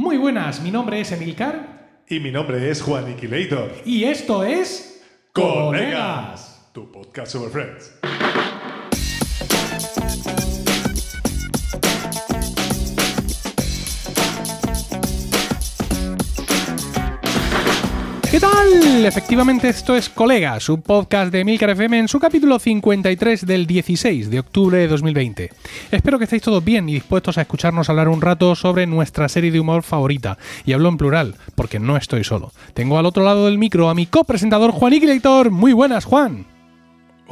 Muy buenas, mi nombre es Emilcar Y mi nombre es Juan Iquilator. y esto es Colegas, tu podcast sobre Friends. Efectivamente esto es Colegas, un podcast de Emilcar FM en su capítulo 53 del 16 de octubre de 2020. Espero que estéis todos bien y dispuestos a escucharnos hablar un rato sobre nuestra serie de humor favorita. Y hablo en plural, porque no estoy solo. Tengo al otro lado del micro a mi copresentador Juan Iquilator. Muy buenas, Juan.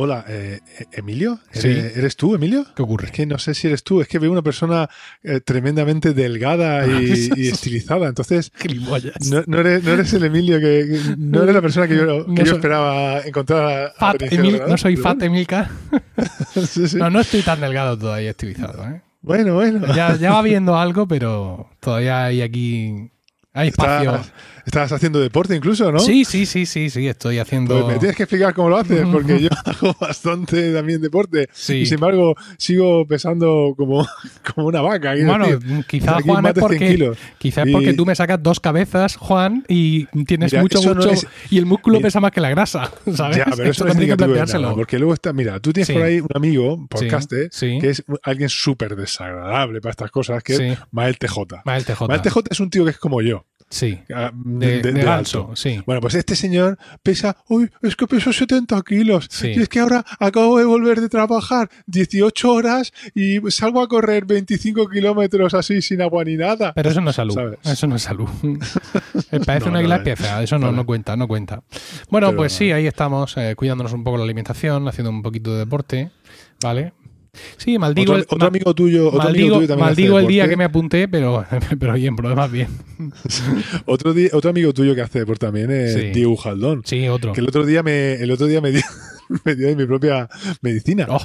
Hola, eh, eh, ¿Emilio? Sí. ¿Eres, tú, Emilio? ¿Qué ocurre? Es que no sé si eres tú, es que veo una persona eh, tremendamente delgada y, y estilizada, entonces no, no eres, no eres el Emilio que, no eres la persona que yo, que No yo soy- esperaba encontrar a- Fat Emil- no soy Fat. Sí, sí. No, no estoy tan delgado todavía estilizado. ¿eh? Bueno, bueno. Ya, ya va viendo algo, pero todavía hay aquí. Hay espacio. Estás haciendo deporte incluso, ¿no? Sí, sí, sí, sí, sí, estoy haciendo. Pues me tienes que explicar cómo lo haces, porque yo hago bastante también deporte. Sí. Y sin embargo, sigo pesando como, como una vaca. Bueno, quizás Juan es más de 100 porque, quizás Y- porque tú me sacas dos cabezas, Juan, y tienes Mira, mucho, no mucho. es- y el músculo Mira- pesa más que la grasa, ¿sabes? Ya, pero eso no es también hay que negativo de planteárselo. nada, porque luego está, mira, tú tienes Sí. por ahí un amigo, podcaster, sí. que es alguien súper desagradable para estas cosas, que es Mael TJ. Mael TJ. Mael TJ es un tío que es como yo. Sí. ah, De, de de ganso, alto. sí. Bueno, pues este señor pesa, uy, es que peso 70 kilos. Sí. Y es que ahora acabo de volver de trabajar 18 horas y salgo a correr 25 kilómetros así sin agua ni nada. Pero eso no es salud. ¿Sabes? Eso no es salud. Eh, Parece No, una no. pieza. Eso no, no cuenta, no cuenta. Bueno, Pero- pues sí, ahí estamos, eh, cuidándonos un poco la alimentación, haciendo un poquito de deporte. ¿Vale? Sí, maldigo, otro, el, otro amigo tuyo, otro maldigo, amigo tuyo también hace maldigo el día que me apunté, pero, pero bien, demás bien. otro, otro amigo tuyo que hace deporte también es Sí. Diego Jaldón. Sí, otro. Que el otro día me, el otro día me dio, me dio de mi propia medicina. Oh,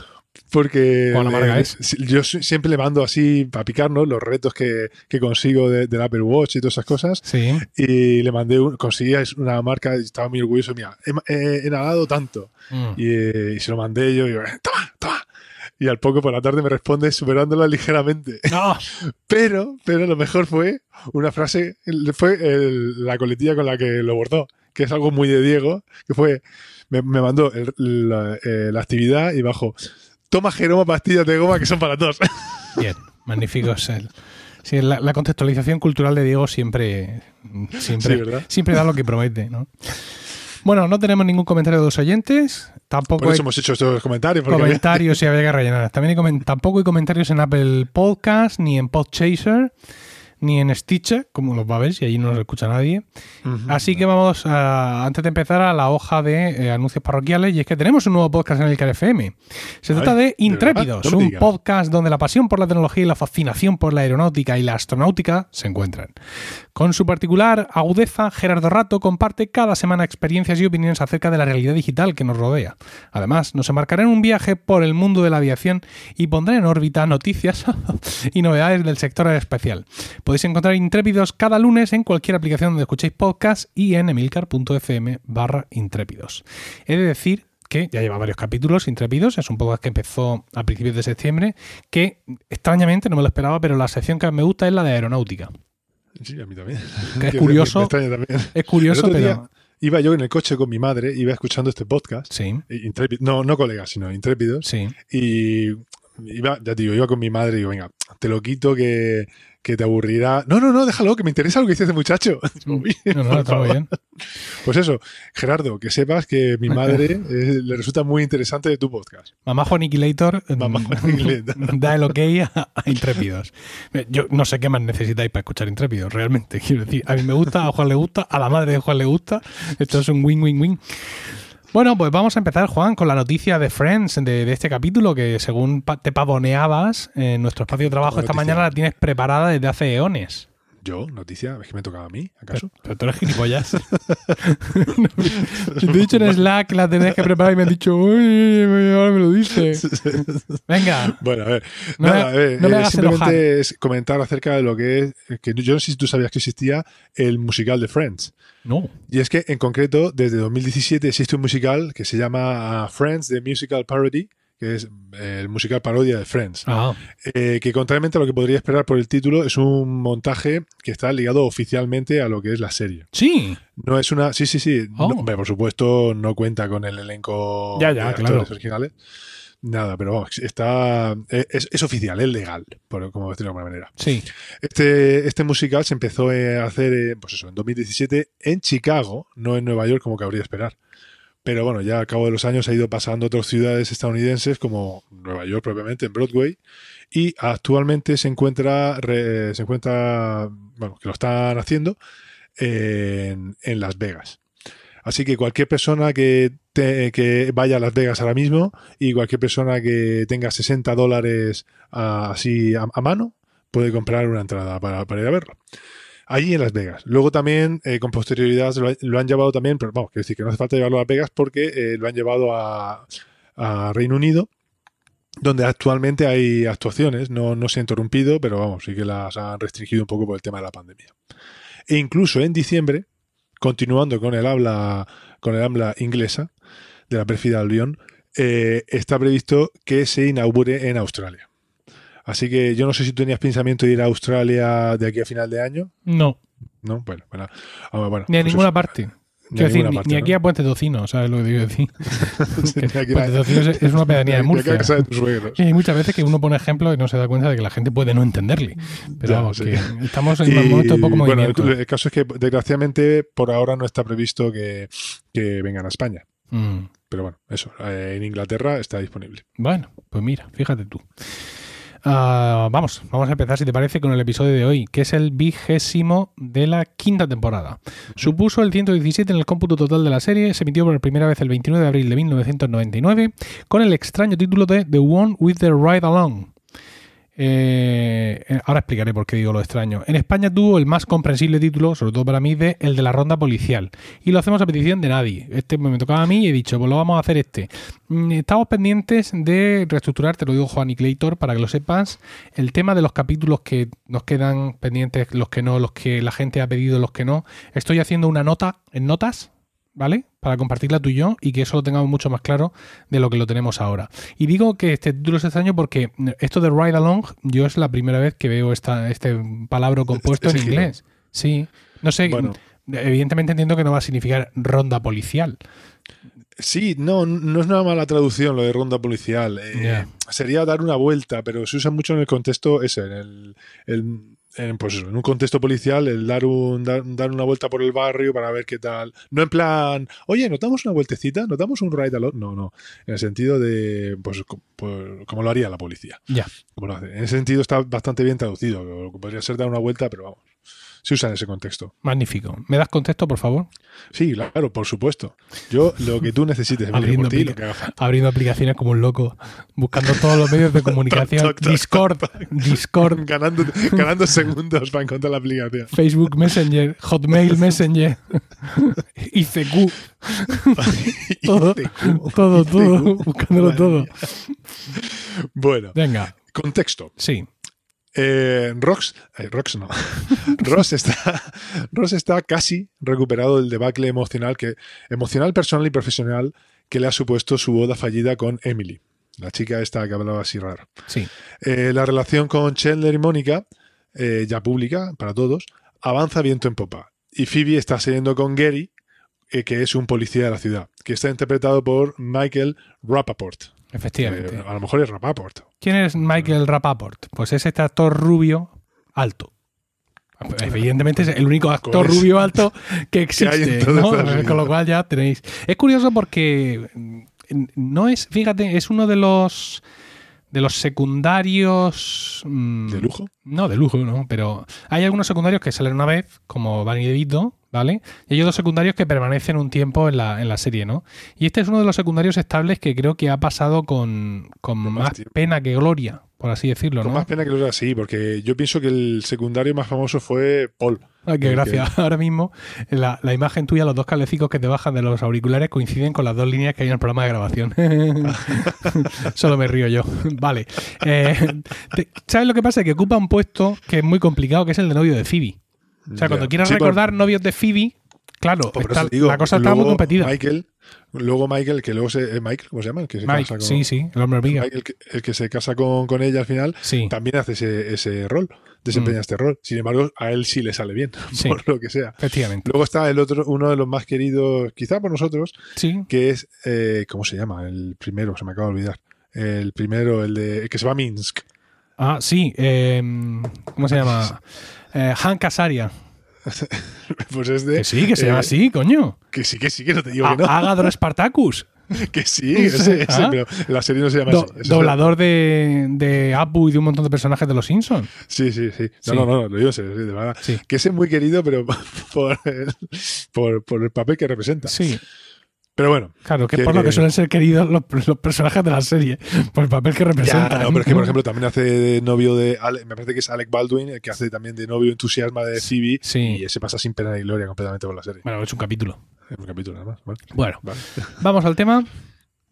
Porque eh, si- yo si- siempre le mando así para picarnos los retos que, que consigo de- del Apple Watch y todas esas cosas. sí. Y le mandé, un, conseguí una marca estaba muy orgulloso. Mira, he, he- he nadado tanto. Mm. Y, eh, y se lo mandé yo y yo, toma, toma. Y al poco por la tarde me responde superándola ligeramente. No. Pero, pero lo mejor fue una frase, fue el- la coletilla con la que lo bordó, que es algo muy de Diego, que fue, me, me mandó el- la, eh, la actividad y bajo, toma Jeroma pastillas de goma que son para todos. Bien, magnífico. Sí, la, la contextualización cultural de Diego siempre, siempre, Sí, siempre da lo que promete, ¿no? Bueno, no tenemos ningún comentario de los oyentes, tampoco Por hay eso hemos hecho estos comentarios. Porque comentarios si había que rellenar. También hay tampoco hay comentarios en Apple Podcast, ni en Podchaser, ni en Stitcher, como los va a ver, si allí no nos escucha nadie. Así que vamos, a- antes de empezar, a la hoja de eh, anuncios parroquiales. Y es que tenemos un nuevo podcast en el KFM. Se trata de ¿de Intrépidos, un podcast donde la pasión por la tecnología y la fascinación por la aeronáutica y la astronáutica se encuentran. Con su particular agudeza, Gerardo Rato comparte cada semana experiencias y opiniones acerca de la realidad digital que nos rodea. Además, nos embarcará en un viaje por el mundo de la aviación y pondrá en órbita noticias y novedades del sector. Podéis encontrar Intrépidos cada lunes en cualquier aplicación donde escuchéis podcast y en emilcar.fm barra intrépidos. He de decir que ya lleva varios capítulos intrépidos, es un podcast que empezó a principios de septiembre, que extrañamente no me lo esperaba, pero la sección que me gusta es la de aeronáutica. Sí, a mí también. Que es curioso. me también. Es curioso, pero... día- Iba yo en el coche con mi madre, iba escuchando este podcast, Sí, no, no colegas, sino intrépidos, sí. Y iba, ya te digo, iba con mi madre y digo, venga, te lo quito que, que te aburrirá. No, no, no, déjalo, que me interesa lo que dice este muchacho. Digo, "Uy, No, no, está muy favor". bien. Pues eso, Gerardo, que sepas que mi madre eh, le resulta muy interesante de tu podcast. Mamá Juaniquilator Mamá mm, da el ok a, a Intrépidos. Yo no sé qué más necesitáis para escuchar Intrépidos, realmente. Quiero decir, a mí me gusta, a Juan le gusta, a la madre de Juan le gusta. Esto es un win-win-win. Bueno, pues vamos a empezar, Juan, con la noticia de Friends de, de este capítulo que según pa- te pavoneabas en nuestro espacio de trabajo ¿Cuál esta mañana la tienes preparada desde hace eones. Yo, noticia, es que me tocaba a mí, ¿acaso? Pero, pero tú eres gilipollas. te he dicho en Slack que la tenías que preparar y me has dicho, uy, ahora me lo dices. Venga. Bueno, a ver, No nada, me- a ver, no me eh, simplemente enojar. es comentar acerca de lo que es, que yo no sé si tú sabías que existía el musical de Friends. No. Y es que, en concreto, desde 2017 existe un musical que se llama uh, Friends, The Musical Parody, que es eh, el musical parodia de Friends. Ah, Eh, que contrariamente a lo que podría esperar por el título, es un montaje que está ligado oficialmente a lo que es la serie. sí. No es una. Sí, sí, sí. Oh. No, hombre, por supuesto, no cuenta con el elenco Ya, ya, de claro. originales. Nada, pero vamos, está. Es, es oficial, es legal, por, como decirlo de alguna manera. Sí. Este, este musical se empezó eh, a hacer, pues eso, en 2017 en Chicago, no en Nueva York como cabría esperar. Pero bueno, ya al cabo de los años ha ido pasando a otras ciudades estadounidenses como Nueva York propiamente, en Broadway, y actualmente se encuentra, re- se encuentra, bueno, que lo están haciendo en, Las Vegas. Así que cualquier persona que, te- vaya a Las Vegas ahora mismo y cualquier persona que tenga 60 dólares ah, así a, a mano puede comprar una entrada para, para ir a verlo. Allí en Las Vegas. Luego también, eh, con posterioridad, lo, ha- lo han llevado también, pero vamos, quiero decir que no hace falta llevarlo a Las Vegas porque eh, lo han llevado a, Reino Unido, donde actualmente hay actuaciones. No, no se ha interrumpido, pero vamos, sí que las han restringido un poco por el tema de la pandemia. E incluso en diciembre, continuando con el habla, con el habla inglesa de la pérfida Albion, eh, está previsto que se inaugure en Australia. Así que yo no sé si tú tenías pensamiento de ir a Australia de aquí a final de año. No, No, bueno, bueno, ah, bueno, ni a pues ninguna eso. parte. Ni a decir, parte, ni ¿no? aquí a Puente Tocino, ¿sabes lo que digo decir? Sí, Puente Tocino es, es una pedanía de Murcia. Y hay muchas veces que uno pone ejemplos y no se da cuenta de que la gente puede no entenderle. Pero Ya, vamos, sí. que estamos en un momento de poco bueno, movimiento. el, el caso es que desgraciadamente por ahora no está previsto que, que vengan a España. Mm. Pero bueno, eso, eh, en Inglaterra está disponible. Bueno, pues mira, fíjate tú. Ah, vamos, vamos a empezar, si te parece, con el episodio de hoy, que es el vigésimo de la quinta temporada. Supuso el 117 en el cómputo total de la serie, se emitió por primera vez el 29 de abril de 1999, con el extraño título de The One with the Ride Along. Eh, ahora explicaré por qué digo lo extraño. En España tuvo el más comprensible título, sobre todo para mí, de el de la ronda policial. Y lo hacemos a petición de nadie. Este me tocaba a mí y he dicho, pues lo vamos a hacer este. Mm, Estamos pendientes de reestructurar, te lo digo Juan y Claytor, para que lo sepas, el tema de los capítulos que nos quedan pendientes, los que no, los que la gente ha pedido, los que no. Estoy haciendo una nota en notas, ¿vale? Para compartirla tú y yo y que eso lo tengamos mucho más claro de lo que lo tenemos ahora. Y digo que este título es extraño porque esto de Ride Along, yo es la primera vez que veo esta, este palabra compuesto en Ese giro. inglés. Sí, no sé, Bueno. evidentemente entiendo que no va a significar ronda policial. Sí, no, no es una mala traducción lo de ronda policial. Eh. Sería dar una vuelta, pero se usa mucho en el contexto ese, en el, el- en, pues eso, en un contexto policial, el dar un dar, dar una vuelta por el barrio para ver qué tal. No en plan, oye, ¿nos damos una vueltecita? ¿Nos damos un ride along? No, no. En el sentido de, pues, pues, como lo haría la policía. Ya. En ese sentido está bastante bien traducido. Podría ser dar una vuelta, pero vamos. Se usa en ese contexto. Magnífico. ¿Me das contexto, por favor? Sí, claro, por supuesto. Yo, lo que tú necesites, Abriendo ti, lo que. Abriendo aplicaciones como un loco, buscando todos los medios de comunicación. Toc, toc, toc, Discord, Discord, ganando, ganando segundos para encontrar la aplicación. Facebook Messenger, Hotmail Messenger, ICQ, todo, todo, todo, buscándolo todo. Bueno, Venga, contexto. sí. Eh, Rox, eh, Rox no. Ross está, Ross está casi recuperado del debacle emocional, que, emocional, personal y profesional que le ha supuesto su boda fallida con Emily, la chica esta que hablaba así raro. Sí, Eh, la relación con Chandler y Mónica, eh, ya pública para todos, avanza viento en popa. Y Phoebe está saliendo con Gary, que es un policía de la ciudad, que está interpretado por Michael Rappaport. Efectivamente. Eh, a lo mejor es Rappaport. ¿Quién es Michael Rapaport? Pues es este actor rubio alto. Evidentemente es el único actor rubio alto que existe. Con lo cual ya tenéis. Es curioso porque mm, no es, fíjate, es uno de los de los secundarios mm, ¿De lujo? No, de lujo, no, pero hay algunos secundarios que salen una vez, como Danny DeVito, ¿vale? Y hay otros secundarios que permanecen un tiempo en la, en la serie, ¿no? Y este es uno de los secundarios estables que creo que ha pasado con, con más tiempo. pena que gloria, por así decirlo, Con ¿no? más pena que lo sea así, porque yo pienso que el secundario más famoso fue Paul. Ay, qué el gracia. Ahora mismo la, la imagen tuya, los dos cablecicos que te bajan de los auriculares coinciden con las dos líneas que hay en el programa de grabación. Solo me río yo. Vale. Eh, te- ¿Sabes lo que pasa? Que ocupa un puesto que es muy complicado, que es el de novio de Phoebe. O sea, Ya. cuando quieras Sí, por- recordar novios de Phoebe, claro, por está- eso digo, la cosa está muy competida. Michael, Luego Michael, que luego se. eh, Michael, ¿cómo se llama? El que se Mike, casa con, sí, sí, el hombre hormiga. Michael, que- el que se casa con, con ella al final, Sí, también hace ese, ese rol, desempeña Mm. este rol. Sin embargo, a él sí le sale bien, Sí. por lo que sea. efectivamente. Luego está el otro, uno de los más queridos, quizá por nosotros, Sí, que es. eh, ¿Cómo se llama? El primero, se me acaba de olvidar. El primero, el de. El que se va a Minsk. ah, sí, eh, ¿cómo se llama? Eh, Hank Azaria. Pues es de. Que sí, que se eh, llama así, coño. Que sí, que sí, que no te digo A- que no. Agador Spartacus. Que sí, ese, ese, Ah. pero la serie no se llama Do- así. Doblador de, de Apu y de un montón de personajes de los Simpsons. Sí, sí, sí. No, Sí. no, no, lo digo sí, de verdad. Sí. Que ese es muy querido, pero por el, por, por el papel que representa. Sí, Pero bueno. claro, que es Que- por lo que suelen ser queridos los, los personajes de la serie, por el papel que Ya, representan. no, pero es que, por ejemplo, también hace de novio de. Ale- me parece que es Alec Baldwin, el que hace también de novio entusiasma de Phoebe. Sí. Y ese pasa sin pena ni gloria completamente por la serie. Bueno, es un capítulo. En un capítulo nada más. ¿vale? Bueno, Vale. vamos al tema.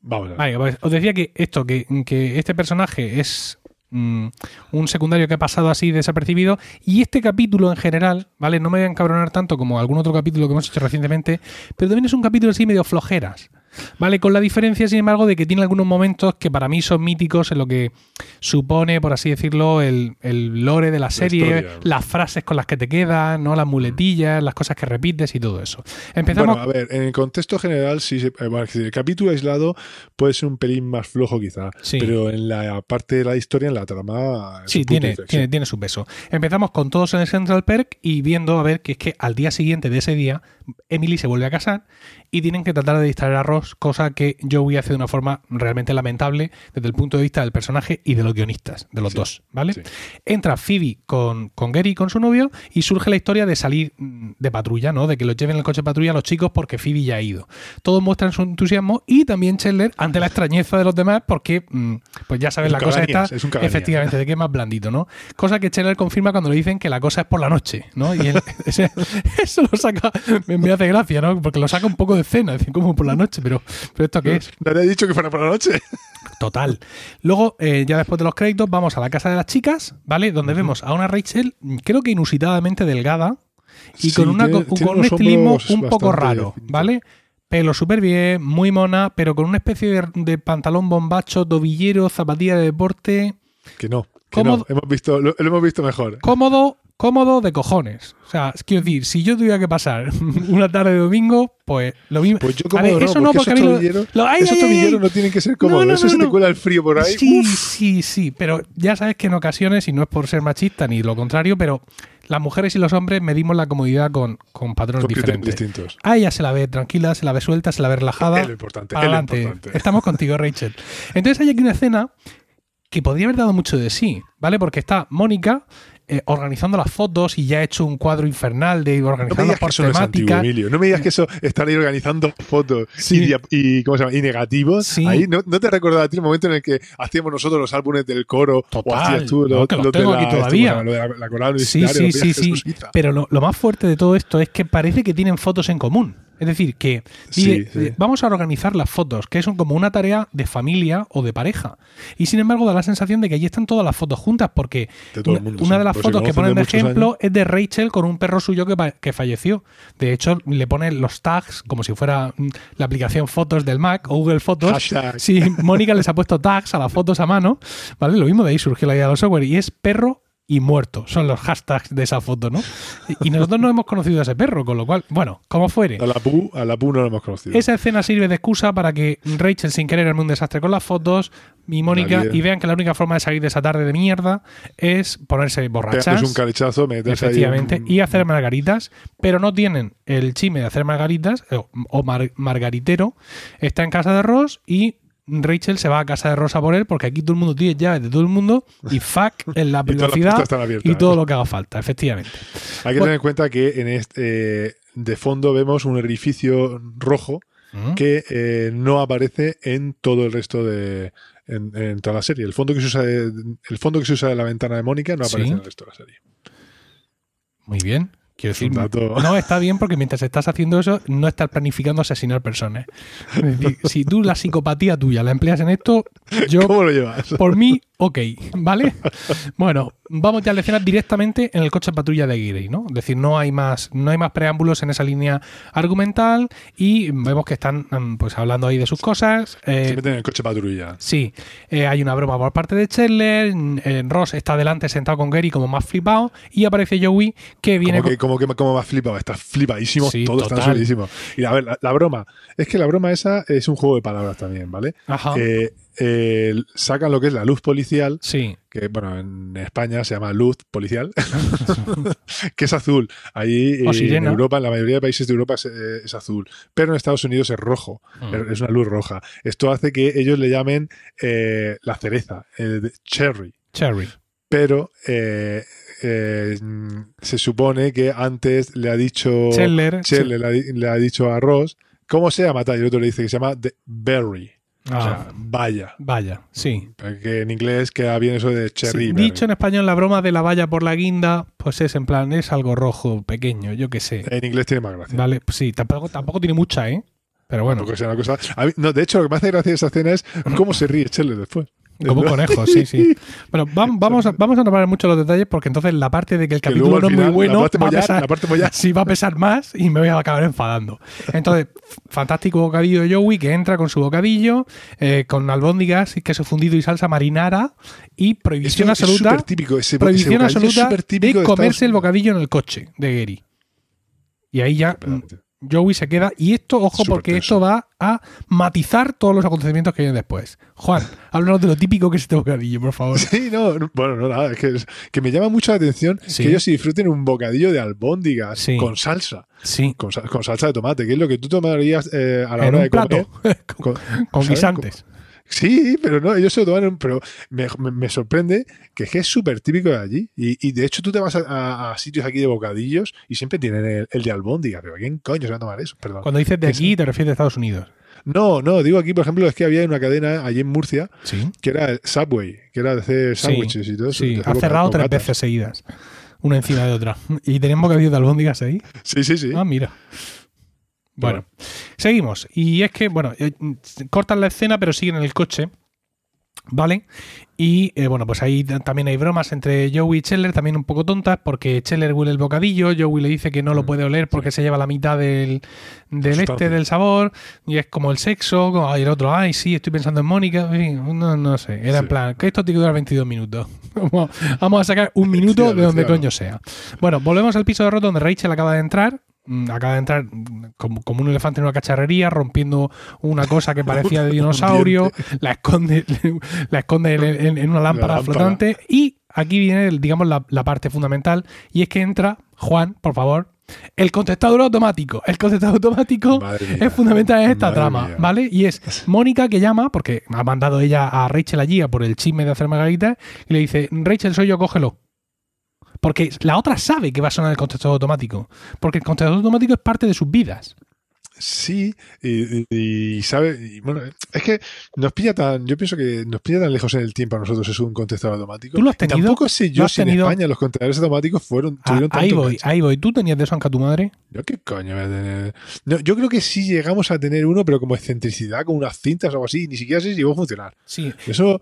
Vamos a ver. Vale, pues os decía que esto, que, que este personaje es mm, un secundario que ha pasado así desapercibido y este capítulo en general, ¿vale? No me voy a encabronar tanto como algún otro capítulo que hemos hecho recientemente, pero también es un capítulo así medio flojeras. ¿Vale? Con la diferencia, sin embargo, de que tiene algunos momentos que para mí son míticos en lo que supone, por así decirlo, el, el lore de la serie, las frases con las que te quedan, ¿no? Las muletillas, las cosas que repites y todo eso. Empezamos. Bueno, a ver, en el contexto general, sí, eh, el capítulo aislado puede ser un pelín más flojo quizá, Sí. pero en la parte de la historia, en la trama, Sí, tiene, tiene, tiene su peso. Empezamos con todos en el Central Perk y viendo a ver que es que al día siguiente de ese día, Emily se vuelve a casar y tienen que tratar de distraer a Ross, cosa que Joey hace de una forma realmente lamentable desde el punto de vista del personaje y de los guionistas, de los Sí, dos, ¿vale? sí. Entra Phoebe con, con Gary, con su novio, y surge la historia de salir mm, de patrulla, ¿no? De que los lleven en el coche de patrulla a los chicos porque Phoebe ya ha ido. Todos muestran su entusiasmo y también Chandler ante la extrañeza de los demás porque, mm, pues ya sabes, Es la cosa está es efectivamente de que es más blandito, ¿no? Cosa que Chandler confirma cuando le dicen que la cosa es por la noche, ¿no? Y él- ese- eso lo saca, me, me hace gracia, ¿no? Porque lo saca un poco de escena, dicen como por la noche, pero, pero ¿esto qué es? Nadie ha dicho que fuera por la noche. Total. Luego, eh, ya después de los créditos, vamos a la casa de las chicas, ¿vale? Donde vemos a una Rachel, creo que inusitadamente delgada y Sí, con, una, tiene- con, tiene un estilismo un poco raro. ¿vale? Pelo súper bien, muy mona, pero con una especie de, de pantalón bombacho, tobillero, zapatilla de deporte, Que no. Que ¿Cómo- no. Hemos visto, lo, lo hemos visto mejor. cómodo, cómodo de cojones. O sea, es- quiero decir, si yo tuviera que pasar una tarde de domingo, pues lo mismo. Pues yo como ver, no, eso no, porque esos tobilleros, lo- ay, esos ay, ay, tobilleros no tienen que ser cómodos. no, Eso no, se no. te cuela el frío por ahí. Sí, uf. sí, sí, pero ya sabes que en ocasiones, y no es por ser machista ni lo contrario, pero las mujeres y los hombres medimos la comodidad con, con patrones Con diferentes. distintos. A ella se la ve tranquila, se la ve suelta, se la ve relajada. Es lo importante. es lo Adelante, importante. estamos contigo, Rachel. Entonces hay aquí una escena que podría haber dado mucho de sí, ¿vale? Porque está Mónica eh, organizando las fotos y ya ha hecho un cuadro infernal de No organizando por no antiguo, temática. Emilio. No me digas que eso estar ahí organizando fotos Sí. y, y, ¿cómo se llama? y negativos. Sí. Ahí ¿no, no te recordaba a ti el momento en el que hacíamos nosotros los álbumes del coro o Total, hacías tú no, los, que los los de la, aquí todavía. Sí, sí, sí. Pero lo, lo más fuerte de todo esto es que parece que tienen fotos en común. Es decir, que Sí, dice, sí. vamos a organizar las fotos, que es un- como una tarea de familia o de pareja. Y sin embargo da la sensación de que allí están todas las fotos juntas, porque una, mundo, una sí. de las Pues fotos que ponen de ejemplo es de Rachel con un perro suyo que, que falleció. De hecho, le ponen los tags como si fuera mm, la aplicación Fotos del Mac o Google Fotos. Hashtag. Sí, Mónica les ha puesto tags a las fotos a mano, ¿vale? Lo mismo de ahí surgió la idea de los software y es perro y muerto. Son los hashtags de esa foto, ¿no? Y- nosotros no hemos conocido a ese perro, con lo cual, bueno, como fuere. A la Pu, a la Pu no lo hemos conocido. Esa escena sirve de excusa para que Rachel, sin querer, arme un desastre con las fotos y Mónica, y vean que la única forma de salir de esa tarde de mierda es ponerse borrachas. Pegarles un calechazo, ahí Efectivamente, un- y hacer margaritas, pero no tienen el chisme de hacer margaritas, o, o mar- margaritero, está en casa de Ross y Rachel se va a casa de Ross a por él, porque aquí todo el mundo tiene llaves de todo el mundo y fuck en la Y privacidad están abiertas. y todo lo que haga falta, efectivamente. Hay que Bueno. tener en cuenta que en este, eh, de fondo vemos un edificio rojo que eh, no aparece en todo el resto de. En, en toda la serie. El fondo, que se usa de, el fondo que se usa de la ventana de Mónica no aparece Sí. en el resto de la serie. Muy bien. Quiero decir, no está bien porque mientras estás haciendo eso, no estás planificando asesinar personas. Es decir, si tú la psicopatía tuya la empleas en esto, yo ¿Cómo lo llevas? Por mí, ok, ¿vale? Bueno, vamos ya a la escena directamente en el coche patrulla de Gary, ¿no? Es decir, no hay más, no hay más preámbulos en esa línea argumental y vemos que están mm, pues hablando ahí de sus cosas. Eh, Se meten en el coche patrulla. Sí, eh, hay una broma por parte de Chandler, eh, Ross está delante sentado con Gary como más flipado y aparece Joey que viene Como que, como que como más flipado, está flipadísimo, Sí, todo está total. solísimo. Y a ver, la, la broma, es que la broma esa es un juego de palabras también, ¿vale? Ajá. Eh, eh, sacan lo que es la luz policial, Sí, que bueno, en España se llama luz policial, que es azul. Ahí O en. Europa, en la mayoría de países de Europa es, eh, es azul, pero en Estados Unidos es rojo, Mm. es una luz roja. Esto hace que ellos le llamen eh, la cereza, el cherry Cherry. pero eh, eh, se supone que antes le ha dicho le, ha, di- le ha dicho a Ross cómo se llama tal y el otro le dice que se llama The Berry o Ah, sea vaya vaya, sí. que en inglés queda bien eso de cherry Sí, dicho en español, la broma de la valla por la guinda, pues es en plan, es algo rojo, pequeño, yo qué sé. en inglés tiene más gracia Vale, pues sí, tampoco, tampoco tiene mucha, ¿eh? Pero bueno, Tampoco sea una cosa- a mí- no, de hecho lo que me hace gracia de esa escena es cómo se ríe Chandler después como un conejo, sí, sí. Bueno, vam- vamos a, vamos a nombrar mucho los detalles porque entonces la parte de que el capítulo no es muy bueno la parte va a pesar, sí, va a pesar más y me voy a acabar enfadando. Entonces, fantástico bocadillo de Joey que entra con su bocadillo, eh, con albóndigas, queso fundido y salsa marinara y prohibición Eso es absoluta, súper típico ese, ese prohibición es absoluta típico de de comerse Estados el bocadillo en el coche de Gary. Y ahí ya mm, Joey se queda. Y esto, ojo, porque esto va a matizar todos los acontecimientos que vienen después. Juan, háblanos de lo típico que es este bocadillo, por favor. Sí, no, no, bueno, no, nada, es que, es- que me llama mucho la atención Sí. que ellos se disfruten un bocadillo de albóndigas Sí. con salsa, Sí, con, sal- con salsa de tomate, que es lo que tú tomarías eh, a la en hora un de comer. plato, con, ¿sabes? guisantes. Sí, pero no, ellos se lo toman, en- pero me, me- me sorprende que es súper típico de allí. Y, y de hecho tú te vas a, a- a sitios aquí de bocadillos y siempre tienen el, el de albóndiga, pero ¿quién coño se va a tomar eso? Perdón. Cuando dices de aquí, te refieres a Estados Unidos. No, no, digo aquí, por ejemplo, es que había una cadena allí en Murcia Sí. que era el Subway, que era de hacer Sí, sándwiches y todo eso. Sí, ha cerrado tres veces seguidas. Una encima de otra. ¿Y tenemos bocadillo de albóndigas ahí? Sí, sí, sí. Ah, mira. Bueno, seguimos. Y es que, bueno, eh, cortan la escena, pero siguen en el coche. ¿Vale? Y eh, bueno, pues ahí también hay bromas entre Joey y Scheller, también un poco tontas, porque Scheller huele el bocadillo, Joey le dice que no lo Mm, puede oler porque se lleva la mitad del, del este, del sabor, y es como el sexo, como- y el otro, ay, sí, estoy pensando en Mónica, en fin, no, no sé, era en Sí. plan, que esto tiene que durar 22 minutos. Vamos a sacar un minuto de donde coño sea. Bueno, volvemos al piso de Roto donde Rachel acaba de entrar. Mm, Acaba de entrar como, como un elefante en una cacharrería, rompiendo una cosa que parecía de dinosaurio, la esconde, la esconde en, una lámpara lámpara. flotante. Y aquí viene, digamos, la, la parte fundamental, y es que entra, Juan, por favor, el contestador automático. El contestador automático Madre mía. es fundamental en esta trama, mía. ¿vale? Y es Mónica que llama, porque ha mandado ella a Rachel allí a por el chisme de hacer margarita, y le dice, Rachel, soy yo, cógelo. Porque la otra sabe que va a sonar el contestador automático. Porque el contestador automático es parte de sus vidas. Sí, y, y- y sabe, y bueno, es que nos pilla tan, yo pienso que nos pilla tan lejos en el tiempo a nosotros es un contestador automático. ¿Tú lo has tenido? Tampoco sé ¿Lo yo si en? España los contestadores automáticos fueron, Ah, tuvieron ahí tanto voy, enganche. ahí voy. ¿Tú tenías de eso en tu madre? Yo qué coño voy a tener. No, yo creo que sí llegamos a tener uno, pero como excentricidad, con unas cintas o algo así, ni siquiera sé si llegó a funcionar. Sí. Eso,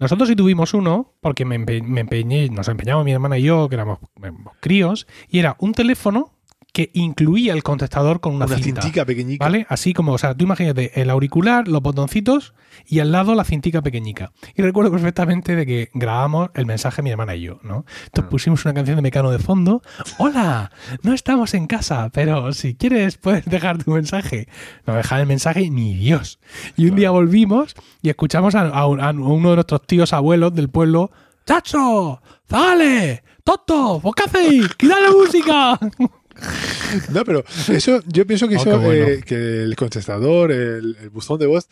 Nosotros sí tuvimos uno, porque me, me empeñé, nos empeñamos mi hermana y yo, que éramos éramos críos, y era un teléfono que incluía el contestador con una, una, cinta. cintica pequeñica. ¿Vale? Así como, o sea, tú imagínate el auricular, los botoncitos y al lado la cintica pequeñica. Y recuerdo perfectamente de que grabamos el mensaje mi hermana y yo, ¿no? Entonces Ah. pusimos una canción de Mecano de fondo. Hola, no estamos en casa, pero si quieres puedes dejar tu mensaje. No dejar el mensaje ni Dios. Y un día volvimos y escuchamos a, a un- a uno de nuestros tíos abuelos del pueblo. ¡Chacho! ¡Zale! ¡Toto! ¿Por qué hacéis? ¡Quitad la música! No, pero eso, yo pienso que Oh, eso, bueno. eh, que el contestador, el, el buzón de voz,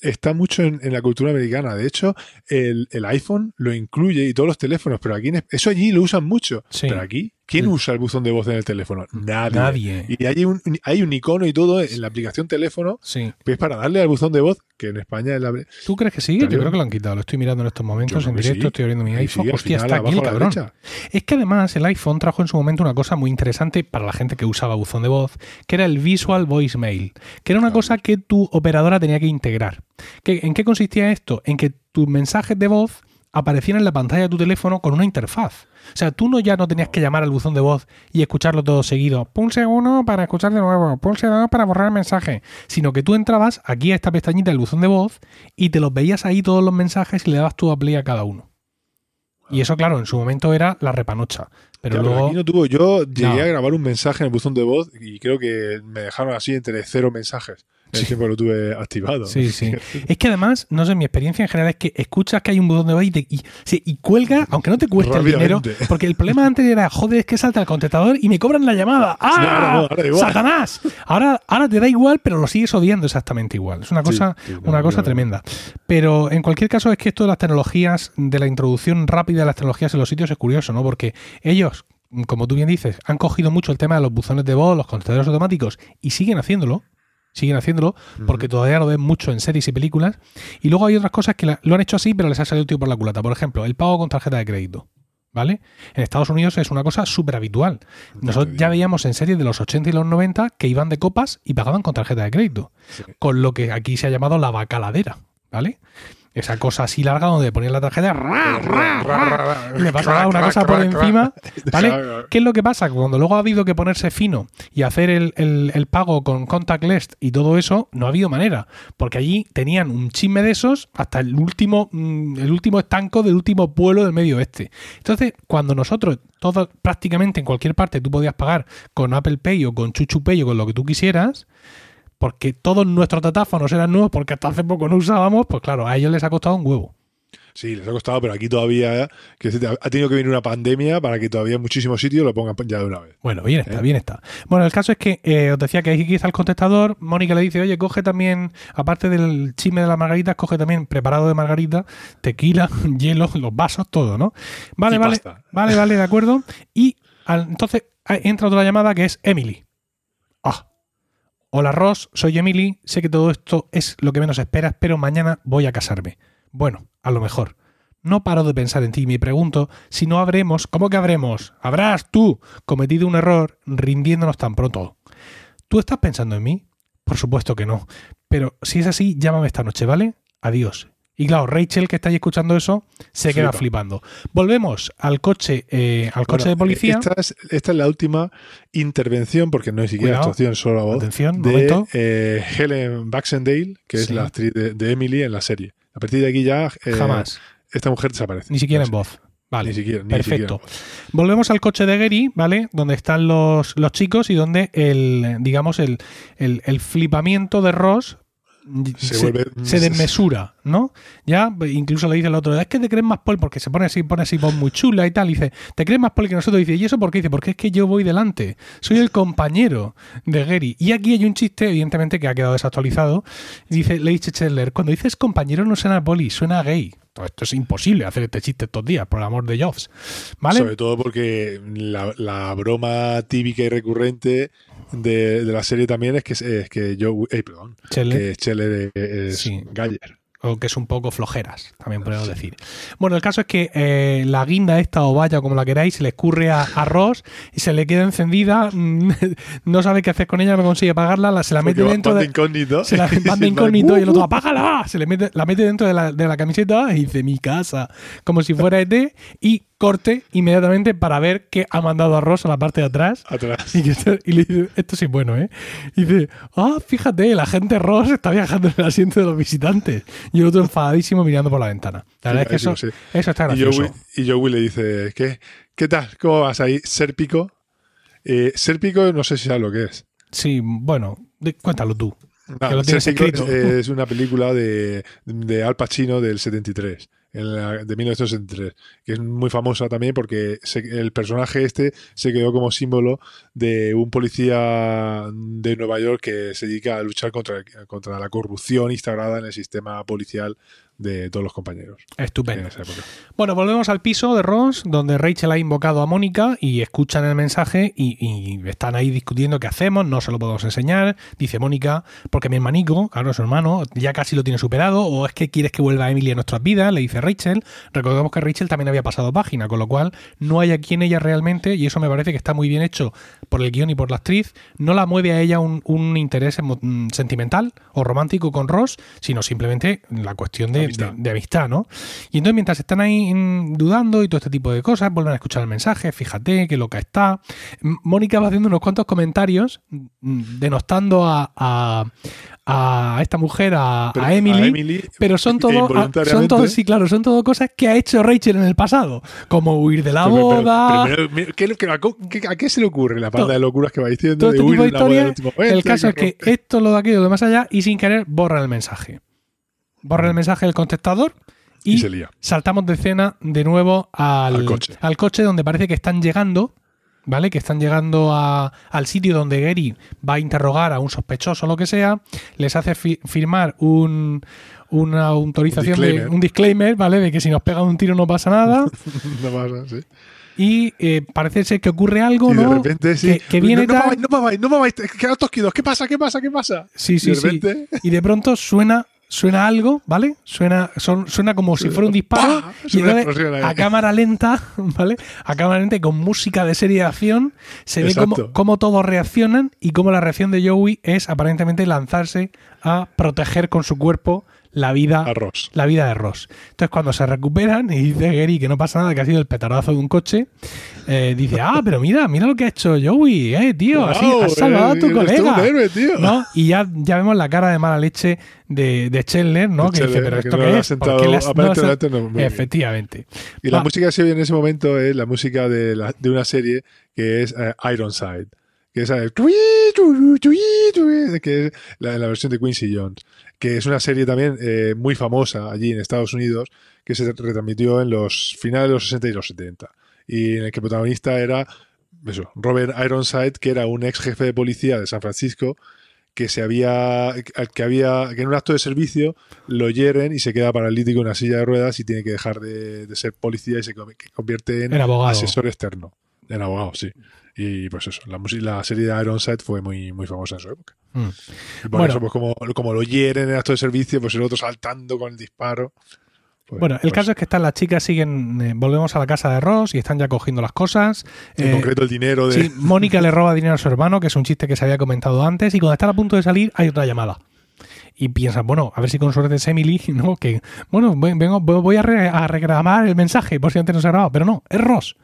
está mucho en, en la cultura americana. De hecho, el, el iPhone lo incluye y todos los teléfonos, pero aquí en, eso allí lo usan mucho. Sí. Pero aquí, ¿quién Sí. usa el buzón de voz en el teléfono? Nadie. Nadie. Y hay un, hay un icono y todo en la aplicación teléfono Sí. que es para darle al buzón de voz, que en España es la. ¿Tú crees que sigue? Yo creo que lo han quitado. Lo estoy mirando en estos momentos en directo. sí. Estoy abriendo mi iPhone. al Hostia, final, está aquí el cabrón. Es que además el iPhone trajo en su momento una cosa muy interesante para la gente que usaba buzón de voz, que era el Visual Voicemail, que era una Claro. cosa que tu operadora tenía que integrar. ¿Qué- ¿En qué consistía esto? En que tus mensajes de voz aparecían en la pantalla de tu teléfono con una interfaz. O sea, tú no ya no tenías que llamar al buzón de voz y escucharlo todo seguido. Pulse uno para escuchar de nuevo, pulse dos para borrar el mensaje. Sino que tú entrabas aquí a esta pestañita del buzón de voz y te los veías ahí todos los mensajes y le dabas tu a play a cada uno. Y eso, claro, en su momento era la repanocha. Pero luego. aquí no tuvo. Yo llegué No. a grabar un mensaje en el buzón de voz y creo que me dejaron así entre cero mensajes. El Sí. tiempo que lo tuve activado. Sí, sí. Es que además, no sé, mi experiencia en general es que escuchas que hay un botón de voz y, y, sí, y cuelga, aunque no te cueste el dinero. Porque el problema antes era, joder, es que salta el contestador y me cobran la llamada. ¡Ah! no, igual. ¡Satanás! Ahora, ahora te da igual, pero lo sigues odiando exactamente igual. Es una Sí, cosa, sí, no, una cosa no. tremenda. Pero en cualquier caso, es que esto de las tecnologías, de la introducción rápida de las tecnologías en los sitios es curioso, ¿no? Porque ellos, como tú bien dices, han cogido mucho el tema de los buzones de voz, los contestadores automáticos y siguen haciéndolo. Siguen haciéndolo porque todavía lo ven mucho en series y películas. Y luego hay otras cosas que la- lo han hecho así, pero les ha salido el tío por la culata. Por ejemplo, el pago con tarjeta de crédito. ¿Vale? En Estados Unidos es una cosa súper habitual. Nosotros ya veíamos en series de los 80 y los 90 que iban de copas y pagaban con tarjeta de crédito. Sí. Con lo que aquí se ha llamado la bacaladera. ¿Vale? Esa cosa así larga donde ponían la tarjeta ra, ra, ra, y le pasaba una cosa por encima. ¿Vale? ¿Qué es lo que pasa? Cuando luego ha habido que ponerse fino y hacer el, el- el pago con contactless y todo eso, no ha habido manera. Porque allí tenían un chisme de esos hasta el último, mm, el último estanco del último pueblo del medio oeste. Entonces, cuando nosotros, todo, prácticamente en cualquier parte, tú podías pagar con Apple Pay o con Chuchu Pay o con lo que tú quisieras, porque todos nuestros datáfonos eran nuevos porque hasta hace poco no usábamos, pues claro, a ellos les ha costado un huevo. Sí, les ha costado, pero aquí todavía que se te- ha tenido que venir una pandemia para que todavía en muchísimos sitios lo pongan ya de una vez. Bueno, bien está, ¿Eh? bien está. Bueno, el caso es que eh, os decía que aquí está el contestador. Mónica le dice, oye, coge también, aparte del chisme de las margaritas, coge también preparado de margarita, tequila, hielo, los vasos, todo, ¿no? Vale, Y vale, pasta. vale, vale, de acuerdo. Y al- entonces entra otra llamada que es Emily. Hola Ross, soy Emily, sé que todo esto es lo que menos esperas, pero mañana voy a casarme. Bueno, a lo mejor. No paro de pensar en ti y me pregunto si no habremos, ¿cómo que habremos? Habrás tú cometido un error rindiéndonos tan pronto. ¿Tú estás pensando en mí? Por supuesto que no. Pero si es así, llámame esta noche, ¿vale? Adiós. Y claro, Rachel, que está ahí escuchando eso, se queda Flipa. flipando. Volvemos al coche, eh, al coche Bueno, de policía. Esta es, esta es la última intervención, porque no es siquiera actuación, solo voz. Atención, de eh, Helen Baxendale, que es la actriz de, de Emily en la serie. A partir de aquí ya eh, Jamás. esta mujer desaparece. Ni siquiera No en voz. Vale. Ni siquiera. Ni Perfecto. siquiera. Volvemos al coche de Gary, ¿vale? Donde están los, los chicos y donde el, digamos, el, el, el flipamiento de Ross Se se, vuelve- se desmesura, ¿no? Ya, incluso le dice el otro, es que te crees más Paul porque se pone así, pone así voz muy chula y tal. Y dice, te crees más Paul que nosotros. dice, ¿y eso por qué? Dice, porque es que yo voy delante. Soy el compañero de Gary. Y aquí hay un chiste, evidentemente, que ha quedado desactualizado. Dice, le dice Chandler, cuando dices compañero no suena a poli, suena a gay. Todo esto es imposible hacer este chiste estos días, por el amor de Jobs. ¿Vale? Sobre todo porque la, la broma típica y recurrente de, de la serie también es que, es que Joe, eh, perdón, Chandler. que es Sí. Galler. O que es un poco flojeras, también podemos decir. Bueno, el caso es que eh, la guinda esta o vaya como la queráis, se le escurre a, a Ross y se le queda encendida, mm, no sabe qué hacer con ella, no consigue apagarla, la, se la mete Porque dentro de... incógnito. Se la van de incógnito y el otro, apágala, se le mete, la mete dentro de la, de la camiseta y dice, mi casa, como si fuera ET, y corte inmediatamente para ver qué ha mandado a Ross a la parte de atrás. Atrás. Y, que esto- y le dice, esto sí es bueno, ¿eh? Y dice, ah, fíjate, el agente Ross está viajando en el asiento de los visitantes. Y el otro enfadadísimo mirando por la ventana. La verdad es que eso, Sí. eso está Y gracioso. Joey, y Joey le dice, ¿qué, ¿qué tal? ¿Cómo vas ahí? ¿Sérpico? Eh, Sérpico no sé si sabes lo que es. Sí, bueno, cuéntalo tú. Ah, Que lo tienes escrito. Es, es una película de, de Al Pacino del 73, en la- de 1973, que es muy famosa también porque se- el personaje este se quedó como símbolo de un policía de Nueva York que se dedica a luchar contra, contra la corrupción instaurada en el sistema policial de todos los compañeros en Estupendo. Bueno, volvemos al piso de Ross, donde Rachel ha invocado a Mónica y escuchan el mensaje y, y están ahí discutiendo qué hacemos, no se lo podemos enseñar. Dice Mónica, porque mi hermanico, claro, su hermano, ya casi lo tiene superado, o es que quieres que vuelva Emily a nuestras vidas, le dice Rachel. Recordemos que Rachel también había pasado página, con lo cual no hay aquí en ella realmente, y eso me parece que está muy bien hecho por el guion y por la actriz, no la mueve a ella un, un interés sentimental o romántico con Ross, sino simplemente la cuestión de, amistad. de- de amistad, ¿no? Y entonces mientras están ahí dudando y todo este tipo de cosas, vuelven a escuchar el mensaje, fíjate qué loca está. Mónica va haciendo unos cuantos comentarios mm, denostando a, a- a esta mujer, a, Pero a Emily, Emily, pero son que todo, ah, son involuntariamente- todo, sí, claro, son todo cosas que ha hecho Rachel en el pasado, como huir de la Pero- boda, pero- pero- ¿qué- qué- a, qué- a qué se le ocurre la banda de locuras que va diciendo todo de este huir tipo de de la boda El caso es que esto, lo de aquello, lo de más allá, y sin querer borra el mensaje. Borra el mensaje del contestador y, Y se lía. saltamos de escena de nuevo al, Al coche. al coche donde parece que están llegando, ¿vale? Que están llegando a- al sitio donde Gary va a interrogar a un sospechoso o lo que sea, les hace fi- firmar un, una autorización, Un de, disclaimer. un disclaimer, ¿vale? De que si nos pegan un tiro no pasa nada. No pasa, sí. y eh, parece ser que ocurre algo, Y ¿no? de repente, sí. que, que viene no, no tal- mováis, no mováis, no mováis, quedaos tosquidos. ¿Qué pasa? ¿Qué pasa? ¿Qué pasa? Sí, sí, y de sí. repente, Y de pronto suena, suena algo, ¿vale? Suena, son- suena como si fuera un disparo. ¡Pah! Y entonces, a cámara lenta, ¿vale? A cámara lenta y con música de serie de acción, se ve cómo, cómo todos reaccionan y cómo la reacción de Joey es aparentemente lanzarse a proteger con su cuerpo la vida, la vida de Ross. Entonces, cuando se recuperan y dice Gary que no pasa nada, que ha sido el petardazo de un coche, eh, dice, ah, pero mira, mira lo que ha hecho Joey, eh, tío, así, has salvado a tu tú colega. un héroe, tío. ¿no? Y ya, ya vemos la cara de mala leche de, de Chandler, ¿no? Que dice, pero que ¿esto no qué le ha es? sentado- ¿Por qué le has- no no, bien. Efectivamente. Y la música que se oye en ese momento es la música de, la- de una serie que es eh, Ironside. Que es, que la, la versión de Quincy Jones. Que es una serie también eh, muy famosa allí en Estados Unidos que se retransmitió en los finales de los 60 y los 70. Y en el que el protagonista era eso, Robert Ironside, que era un ex jefe de policía de San Francisco que se había que había que en un acto de servicio lo hieren y se queda paralítico en una silla de ruedas y tiene que dejar de, de ser policía y se convierte en En abogado. asesor externo en abogado sí y pues eso la, la serie de Ironside fue muy muy famosa en su época Mm. y por Bueno. eso pues como, como lo hieren en acto de servicio pues el otro saltando con el disparo Pues, Bueno, el pues, caso es que están las chicas, siguen, eh, volvemos a la casa de Ross y están ya cogiendo las cosas. en Eh, concreto el dinero de Sí, Mónica le roba dinero a su hermano, que es un chiste que se había comentado antes, y cuando están a punto de salir hay otra llamada. Y piensan, bueno, a ver si con suerte es Emily, ¿no? Que, bueno, voy- vengo, voy a, re- a reclamar el mensaje por si antes no se ha grabado, pero no, es Ross.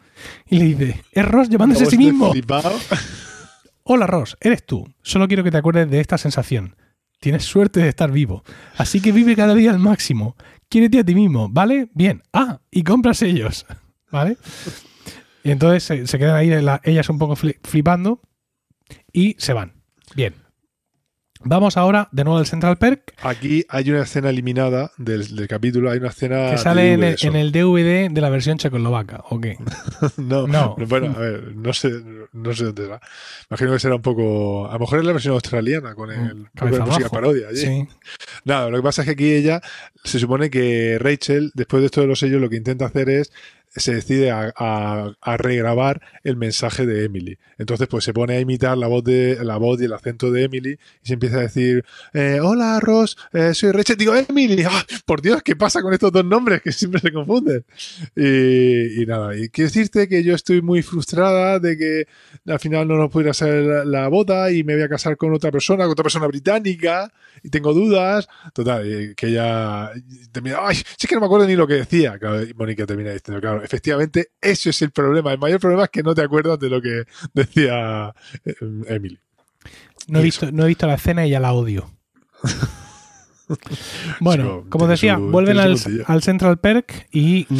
Y le dice, es Ross llamándose a sí mismo. Hola Ross, eres tú. Solo quiero que te acuerdes de esta sensación. Tienes suerte de estar vivo. Así que vive cada día al máximo. Quiérete a ti mismo, ¿vale? Bien. Ah, y compras ellos. ¿Vale? Y entonces se, se quedan ahí la- ellas un poco fli- flipando y se van. Bien. Vamos ahora de nuevo al Central Perk, Aquí hay una escena eliminada del, del capítulo, hay una escena que sale en el, en el DVD de la versión checoslovaca. ¿O qué? no, No. bueno, a ver, no sé, no sé dónde será. Imagino que será un poco, a lo mejor es la versión australiana con el con Cabeza la música parodia. allí. Sí. Nada, lo que pasa es que aquí ella se supone que Rachel, después de esto de los sellos, lo que intenta hacer es se decide a, a- regrabar el mensaje de Emily. Entonces, pues se pone a imitar la voz de la voz y el acento de Emily y se empieza a decir eh, hola Ross, eh, soy Rachel, digo Emily, ¡Ah! por Dios, ¿qué pasa con estos dos nombres que siempre se confunden? Y, nada, y quiero decirte que yo estoy muy frustrada de que al final no nos pudiera hacer la, la boda y me voy a casar con otra persona, con otra persona británica y tengo dudas. Total, y que ella termina, ay, sí que no me acuerdo ni lo que decía. Claro, y Mónica termina diciendo, claro, efectivamente, eso es el problema. El mayor problema es que no te acuerdas de lo que decía eh, Emily. No he, visto, no he visto la escena y ya la odio. bueno, Sí, como decía, su- vuelven al, al Central Perk y mm,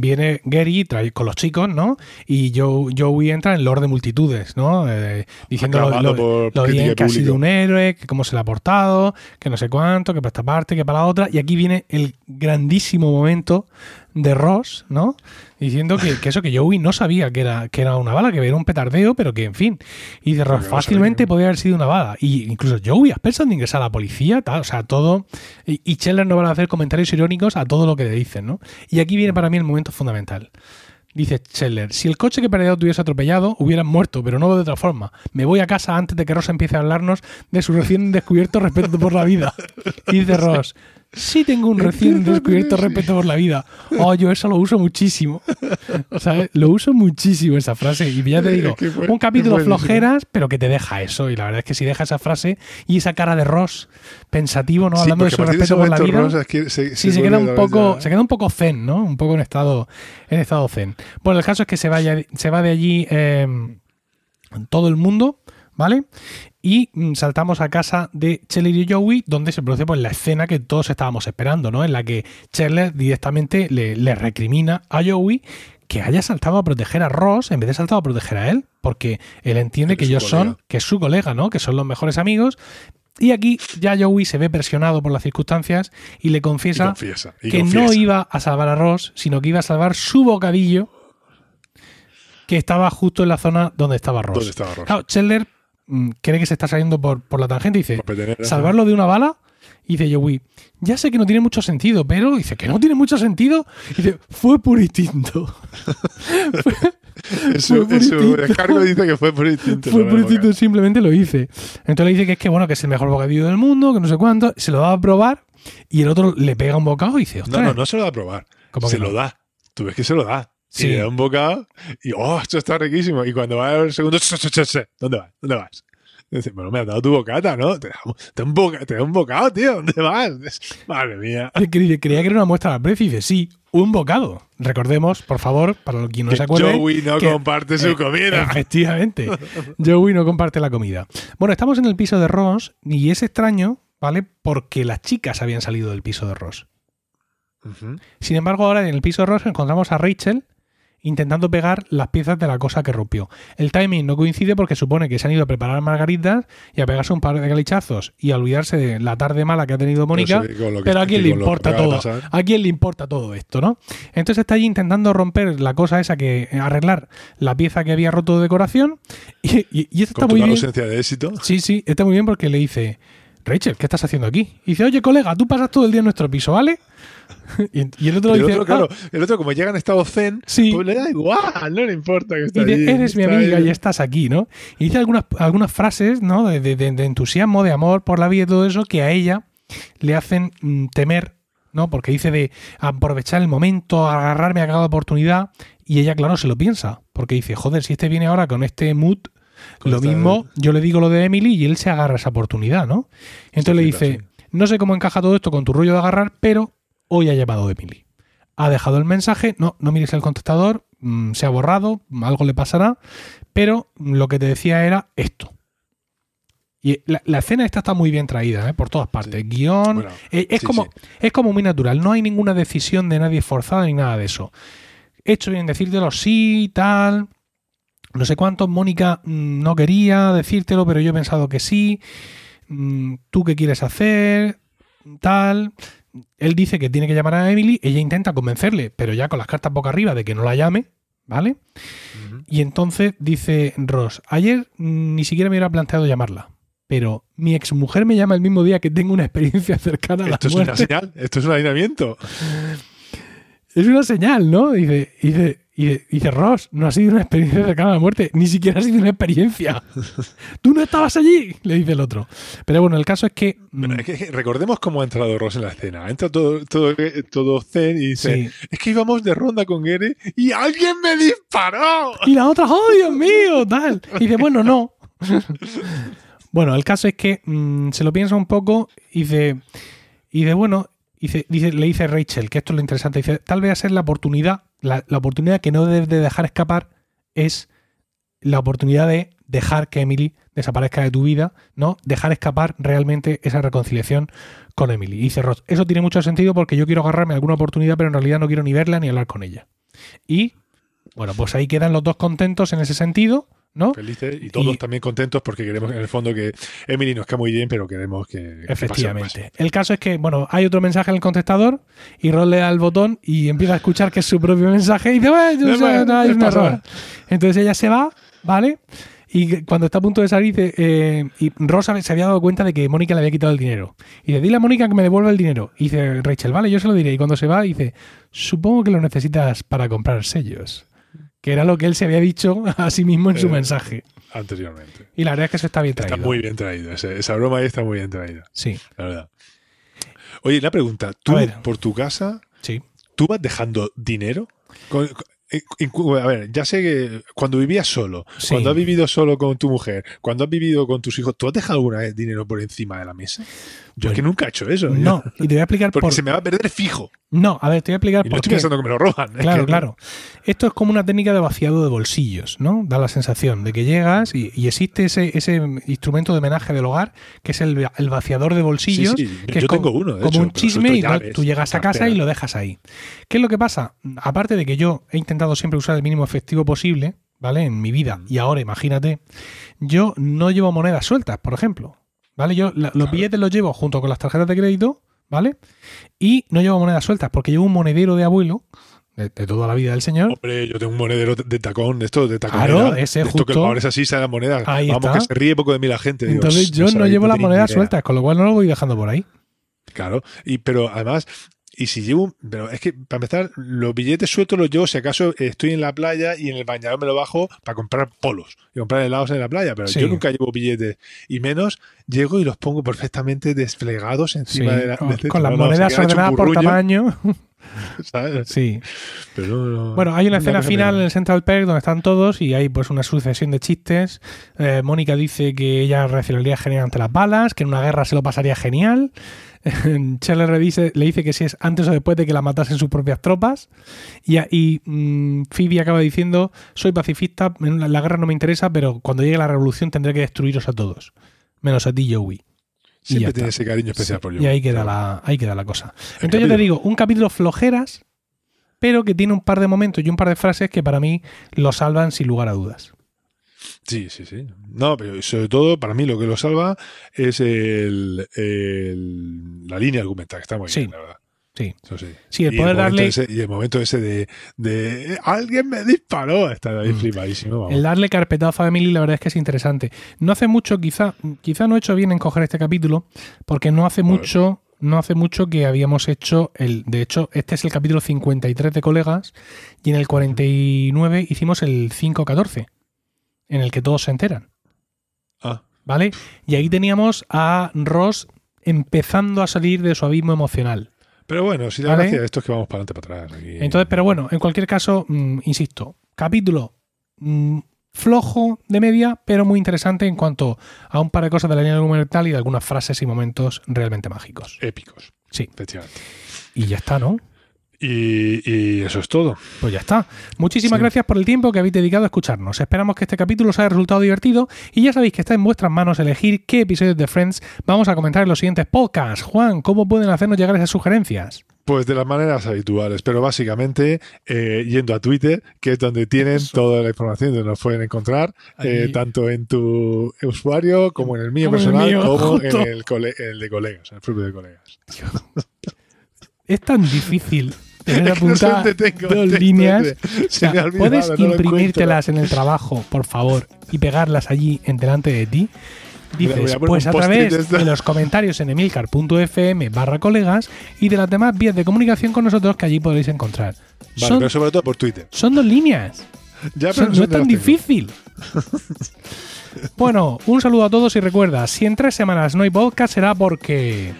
viene Gary trae, con los chicos, ¿no? Y Joe, Joey entra en Lord de Multitudes, ¿no? Eh, diciendo lo, lo- bien que ha sido un héroe, que cómo se le ha portado, que no sé cuánto, que para esta parte, que para la otra. Y aquí viene el grandísimo momento de Ross, ¿no? Diciendo que, que eso, que Joey no sabía que era, que era una bala, que era un petardeo, pero que en fin. Y de Ross fácilmente podía haber sido una bala. Y incluso Joey, ¿has pensado en ingresar a la policía? Tal, o sea, todo. Y, y Scheller no van a hacer comentarios irónicos a todo lo que le dicen, ¿no? Y aquí viene para mí el momento fundamental. Dice Scheller, si el coche que perdido te hubiese atropellado, hubieran muerto, pero no de otra forma. Me voy a casa antes de que Ross empiece a hablarnos de su recién descubierto respeto por la vida. Y dice Ross, sí tengo un recién descubierto respeto por la vida. Oh, yo eso lo uso muchísimo. ¿Sabes? Lo uso muchísimo esa frase. Y ya te digo, un capítulo flojeras, pero que te deja eso. Y la verdad es que si deja esa frase y esa cara de Ross pensativo, ¿no? Sí, Hablando de su respeto por la vida. Ross es que se, Sí, se queda un poco, ya- se queda un poco zen, ¿no? Un poco en estado, en estado zen. Bueno, el caso es que se vaya, se va de allí eh, todo el mundo, ¿vale? Y mm, saltamos a casa de Chandler y Joey, donde se produce pues la escena que todos estábamos esperando, ¿no? En la que Chandler directamente le, le recrimina a Joey que haya saltado a proteger a Ross en vez de saltado a proteger a él, porque él entiende Que ellos son, que es su colega, ¿no? Que son los mejores amigos. Y aquí ya Joey se ve presionado por las circunstancias y le y confiesa y que no iba a salvar a Ross, sino que iba a salvar su bocadillo que estaba justo en la zona donde estaba Ross. ¿Dónde estaba Ross? Claro, Chandler cree que se está saliendo por, por la tangente y dice. ¿salvarlo de una bala? Y dice Joey, ya sé que no tiene mucho sentido, pero dice que no tiene mucho sentido. Y dice, fue por instinto. En su, fue en su descargo dice que fue por instinto. Fue no por instinto, simplemente lo hice. Entonces le dice que es que bueno, que es el mejor bocadillo del mundo, que no sé cuánto, se lo va a probar y el otro le pega un bocado y dice, No, ostras, no, no se lo da a probar. ¿Cómo Se no? lo da. Tú ves que se lo da. Sí. Y le da un bocado y, oh, esto está riquísimo. Y cuando va el segundo, "Ch, ch, ch, ch, ¿dónde vas? ¿Dónde vas? Dice, bueno, me has dado tu bocata, ¿no? Te da, te da un, boca, te da un bocado, tío. ¿Dónde vas? Madre mía. Creía que era una muestra de aprecio y dice, sí, un bocado. Recordemos, por favor, para quien no Que se acuerde. Joey no que- comparte su eh, comida. Efectivamente. Joey no comparte la comida. Bueno, estamos en el piso de Ross y es extraño, ¿vale? Porque las chicas habían salido del piso de Ross. Sin embargo, ahora en el piso de Ross encontramos a Rachel intentando pegar las piezas de la cosa que rompió. El timing no coincide porque supone que se han ido a preparar margaritas y a pegarse un par de galichazos y a olvidarse de la tarde mala que ha tenido Mónica. Pero sí, a quién le importa todo. ¿A quién le importa todo esto, no? Entonces está allí intentando romper la cosa esa que arreglar la pieza que había roto de decoración y, y- y esto está muy bien. ausencia de éxito. Sí, sí, está muy bien porque le dice, Rachel, ¿qué estás haciendo aquí? Y dice, oye, colega, tú pasas todo el día en nuestro piso, ¿vale? y, y el otro el dice, otro, claro, "Ah". el otro, como llega en estado zen, Sí. pues le da igual, no le importa que esté eres mi amiga ahí. y estás aquí, ¿no? Y dice algunas, algunas frases, ¿no? De, de- de- entusiasmo, de amor por la vida y todo eso, que a ella le hacen mm, temer, ¿no? Porque dice de aprovechar el momento, agarrarme a cada oportunidad. Y ella, claro, se lo piensa. Porque dice, joder, si este viene ahora con este mood, lo mismo, yo le digo lo de Emily y él se agarra esa oportunidad, ¿no? Entonces le dice, no sé cómo encaja todo esto con tu rollo de agarrar, pero hoy ha llamado Emily. Ha dejado el mensaje, no, no mires el contestador, mm, se ha borrado, algo le pasará, pero lo que te decía era esto. Y la, la escena esta está muy bien traída, ¿eh? por todas partes. Guión. Bueno, eh, es, sí, como, sí. es como muy natural. No hay ninguna decisión de nadie forzada ni nada de eso. He hecho bien decírtelo, sí, tal. No sé cuánto. Mónica mm, no quería decírtelo, pero yo he pensado que sí. Mm, ¿Tú qué quieres hacer? Tal. Él dice que tiene que llamar a Emily. Ella intenta convencerle, pero ya con las cartas boca arriba de que no la llame. ¿Vale? Y entonces dice Ross, ayer mm, ni siquiera me hubiera planteado llamarla, pero mi exmujer me llama el mismo día que tengo una experiencia cercana a la Esto es una señal, esto es un alineamiento. Es una señal, ¿no? Dice, dice, dice, dice Ross, no ha sido una experiencia cercana a la muerte, ni siquiera ha sido una experiencia. Tú no estabas allí, le dice el otro. Pero bueno, el caso es que... mm, es que recordemos cómo ha entrado Ross en la escena. Entra todo, todo, todo zen y dice: Sí. Es que íbamos de ronda con Gere y alguien me disparó. Y la otra, ¡oh, Dios mío! Tal. Y dice, bueno, no. bueno, el caso es que mm, se lo piensa un poco y dice, y dice bueno, dice, dice, le dice Rachel, que esto es lo interesante, dice, tal vez ser la oportunidad, la, la oportunidad que no debes de dejar escapar es la oportunidad de dejar que Emily desaparezca de tu vida, ¿no? Dejar escapar realmente esa reconciliación con Emily. Y dice Ross, eso tiene mucho sentido porque yo quiero agarrarme alguna oportunidad, pero en realidad no quiero ni verla ni hablar con ella. Y bueno, pues ahí quedan los dos contentos en ese sentido, ¿no? Felices y todos Y- también contentos porque queremos en el fondo que Emily nos cae muy bien, pero queremos que. Efectivamente. El caso es que, bueno, hay otro mensaje en el contestador y Ross le da el botón y empieza a escuchar que es su propio mensaje y dice, No, o sea, bueno, no, hay no un error. Entonces ella se va, ¿vale? Y cuando está a punto de salir, dice, eh, y Ross se había dado cuenta de que Mónica le había quitado el dinero. Y dice, dile a Mónica que me devuelva el dinero. Y dice Rachel, vale, yo se lo diré. Y cuando se va, dice, supongo que lo necesitas para comprar sellos. Que era lo que él se había dicho a sí mismo en su Eh, mensaje. Anteriormente. Y la verdad es que eso está bien traído. Está muy bien traído. esa broma ahí está muy bien traída, Sí. la verdad. Oye, una pregunta. ¿Tú, por tu casa, Sí. tú vas dejando dinero? Con- con- en- en- a ver, ya sé que cuando vivías solo, Sí. cuando has vivido solo con tu mujer, cuando has vivido con tus hijos, ¿tú has dejado alguna vez dinero por encima de la mesa? Yo es que nunca he hecho eso. No, y te voy a explicar Porque por. se me va a perder fijo. No, a ver, te voy a explicar Y no por estoy qué. pensando que me lo roban. es Claro, que- claro. Esto es como una técnica de vaciado de bolsillos, ¿no? Da la sensación de que llegas y, y existe ese, ese instrumento de homenaje del hogar, que es el, el vaciador de bolsillos, Sí, sí, que yo es tengo como, uno, de como hecho, un chisme y llaves, tú llegas a casa y lo dejas ahí. ¿Qué es lo que pasa? Aparte de que yo he intentado siempre usar el mínimo efectivo posible, ¿vale? En mi vida, y ahora imagínate, yo no llevo monedas sueltas, por ejemplo, ¿vale? Yo la- los billetes los llevo junto con las tarjetas de crédito, ¿vale? Y no llevo monedas sueltas porque llevo un monedero de abuelo de, de toda la vida del señor. Hombre, yo tengo un monedero de tacón, de esto, de tacón. Claro, ese esto que justo. ahora es así, sale la moneda. Ahí Vamos, está. que se ríe poco de mí la gente. Entonces "Shh, yo no sabéis, llevo las monedas ni idea". sueltas, con lo cual no lo voy dejando por ahí. Claro, y pero además, y si llevo, pero es que para empezar, los billetes sueltos los llevo si acaso estoy en la playa y en el bañador me lo bajo para comprar polos y comprar helados en la playa, pero Sí. yo nunca llevo billetes y menos llego y los pongo perfectamente desplegados Sí, encima de la con, con las monedas ordenadas por tamaño. ¿sabes? Sí. Pero no- no- Bueno, hay una escena final en el Central Perk donde están todos y hay pues una sucesión de chistes. Eh, Mónica dice que ella reaccionaría genial ante las balas, que en una guerra se lo pasaría genial. Scheller le dice, le dice que si es antes o después de que la matasen sus propias tropas. Y, y mm, Phoebe acaba diciendo, soy pacifista, la guerra no me interesa, pero cuando llegue la revolución tendré que destruiros a todos. Menos a ti, Joey. Siempre tiene ese cariño especial Sí, por yo. y ahí queda, la, ahí queda la cosa. El Entonces yo te digo, un capítulo flojeras, pero que tiene un par de momentos y un par de frases que para mí lo salvan sin lugar a dudas. Sí, sí, sí. No, pero sobre todo, para mí lo que lo salva es el, el- la línea argumental, que está muy Sí. bien, la verdad. Sí. Eso sí. Sí, el y, poder el darle, ese, y el momento ese de, de, alguien me disparó, está ahí Mm. flipadísimo. vamos. el darle carpetazo a Emily, la verdad es que es interesante. No hace mucho, quizá, quizá no he hecho bien en coger este capítulo, porque no hace mucho, no hace mucho que habíamos hecho el, de hecho, este es el capítulo 53 de colegas, y en el 49 hicimos el 514, en el que todos se enteran. Ah, ¿Vale? Y ahí teníamos a Ross empezando a salir de su abismo emocional. Pero bueno, si la Vale. gracia de esto es que vamos para adelante para atrás. aquí. Entonces, pero bueno, en cualquier caso, mm, insisto, capítulo mm, flojo de media, pero muy interesante en cuanto a un par de cosas de la línea argumental y de algunas frases y momentos realmente mágicos. épicos, Sí, efectivamente. y ya está, ¿no? Y, y eso es todo. Pues ya está. Muchísimas Sí. gracias por el tiempo que habéis dedicado a escucharnos. Esperamos que este capítulo os haya resultado divertido y ya sabéis que está en vuestras manos elegir qué episodios de Friends vamos a comentar en los siguientes podcasts. Juan, ¿cómo pueden hacernos llegar esas sugerencias? Pues de las maneras habituales, pero básicamente eh, yendo a Twitter, que es donde tienen Eso. toda la información, donde nos pueden encontrar, eh, tanto en tu usuario como en el mío Como el personal, mío, como justo. en el, el de colegas, en el propio de colegas. Es tan difícil tener no sé apuntadas el dos líneas. O sea, ¿Puedes no imprimírtelas en el trabajo, por favor, y pegarlas allí en delante de ti? Dices, pues a través de los comentarios en emilcar.fm barra colegas y de las demás vías de comunicación con nosotros que allí podréis encontrar. Vale, son, pero sobre todo por Twitter. son dos líneas. Ya, Son- pero no es tan difícil. bueno, un saludo a todos y recuerda, si en tres semanas no hay podcast será porque...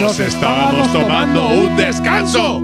Nos estábamos tomando un descanso.